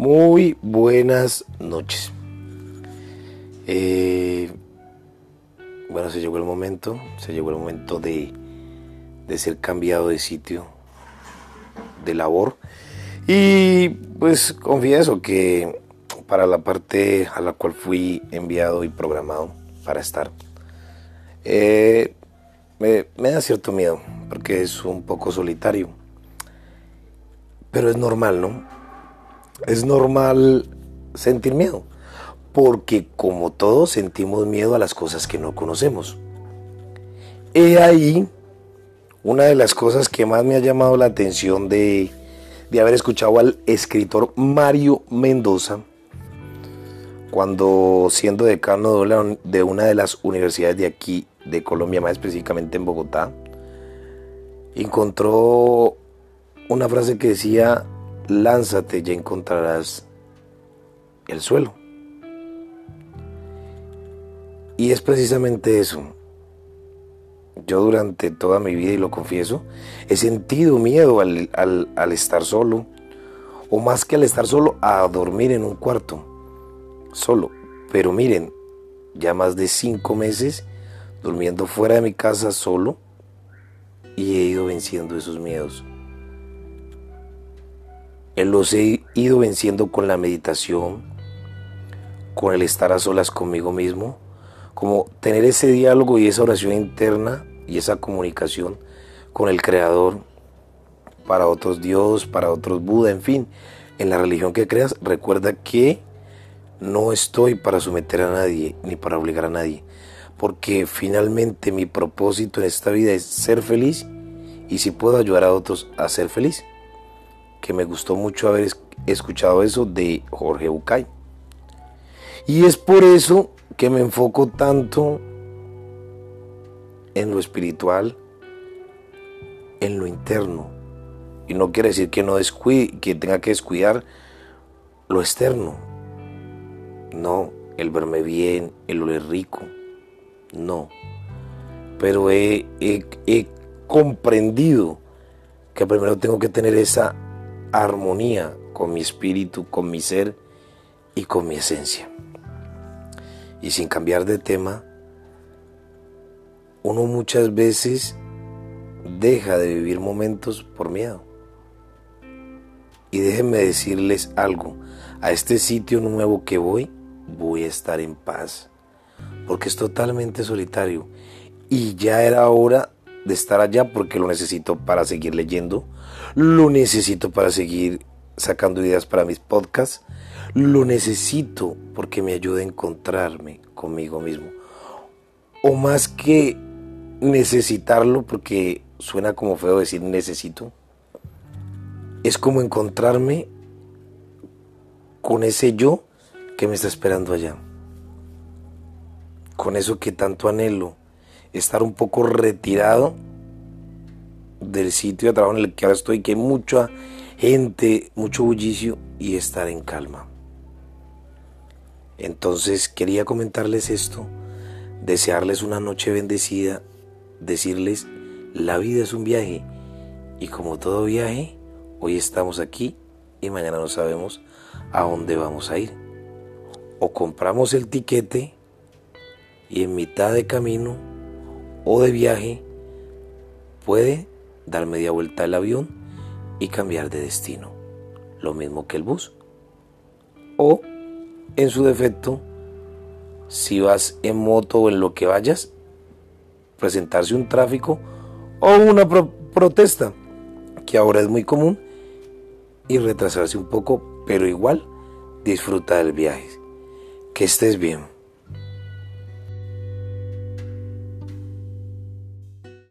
Muy buenas noches. Eh, bueno, se llegó el momento, se llegó el momento de, de ser cambiado de sitio, de labor. Y pues confieso que para la parte a la cual fui enviado y programado para estar, eh, me, me da cierto miedo, porque es un poco solitario. Pero es normal, ¿no? Es normal sentir miedo, porque como todos sentimos miedo a las cosas que no conocemos. He ahí una de las cosas que más me ha llamado la atención de, de haber escuchado al escritor Mario Mendoza, cuando siendo decano de una de las universidades de aquí, de Colombia, más específicamente en Bogotá, encontró una frase que decía, lánzate, ya encontrarás el suelo. Y es precisamente eso. Yo durante toda mi vida, y lo confieso, he sentido miedo al, al, estar solo, o más que al estar solo, a dormir en un cuarto, solo. Pero miren, ya más de cinco meses durmiendo fuera de mi casa solo, y he ido venciendo esos miedos los he ido venciendo con la meditación, con el estar a solas conmigo mismo, como tener ese diálogo y esa oración interna y esa comunicación con el Creador, para otros Dios, para otros Buda, en fin, en la religión que creas, recuerda que no estoy para someter a nadie ni para obligar a nadie, porque finalmente mi propósito en esta vida es ser feliz y si puedo ayudar a otros a ser feliz que me gustó mucho haber escuchado eso de Jorge Bucay. Y es por eso que me enfoco tanto en lo espiritual, en lo interno. Y no quiere decir que no descuide, que tenga que descuidar lo externo. No, el verme bien, el oler rico. No. Pero he, he comprendido que primero tengo que tener esa armonía con mi espíritu, con mi ser y con mi esencia. Y sin cambiar de tema, uno muchas veces deja de vivir momentos por miedo. Y déjenme decirles algo, a este sitio nuevo que voy, voy a estar en paz, porque es totalmente solitario. Y ya era hora de estar allá porque lo necesito para seguir leyendo, lo necesito para seguir sacando ideas para mis podcasts, lo necesito porque me ayuda a encontrarme conmigo mismo. O más que necesitarlo, porque suena como feo decir necesito, es como encontrarme con ese yo que me está esperando allá. Con eso que tanto anhelo, estar un poco retirado del sitio de trabajo en el que ahora estoy, que hay mucha gente, mucho bullicio y estar en calma. Entonces quería comentarles esto, desearles una noche bendecida, decirles, la vida es un viaje y como todo viaje, hoy estamos aquí y mañana no sabemos a dónde vamos a ir. O compramos el tiquete y en mitad de camino o de viaje puede dar media vuelta al avión y cambiar de destino, lo mismo que el bus. O, en su defecto, si vas en moto o en lo que vayas, presentarse un tráfico o una protesta, que ahora es muy común, y retrasarse un poco, pero igual disfruta del viaje. Que estés bien.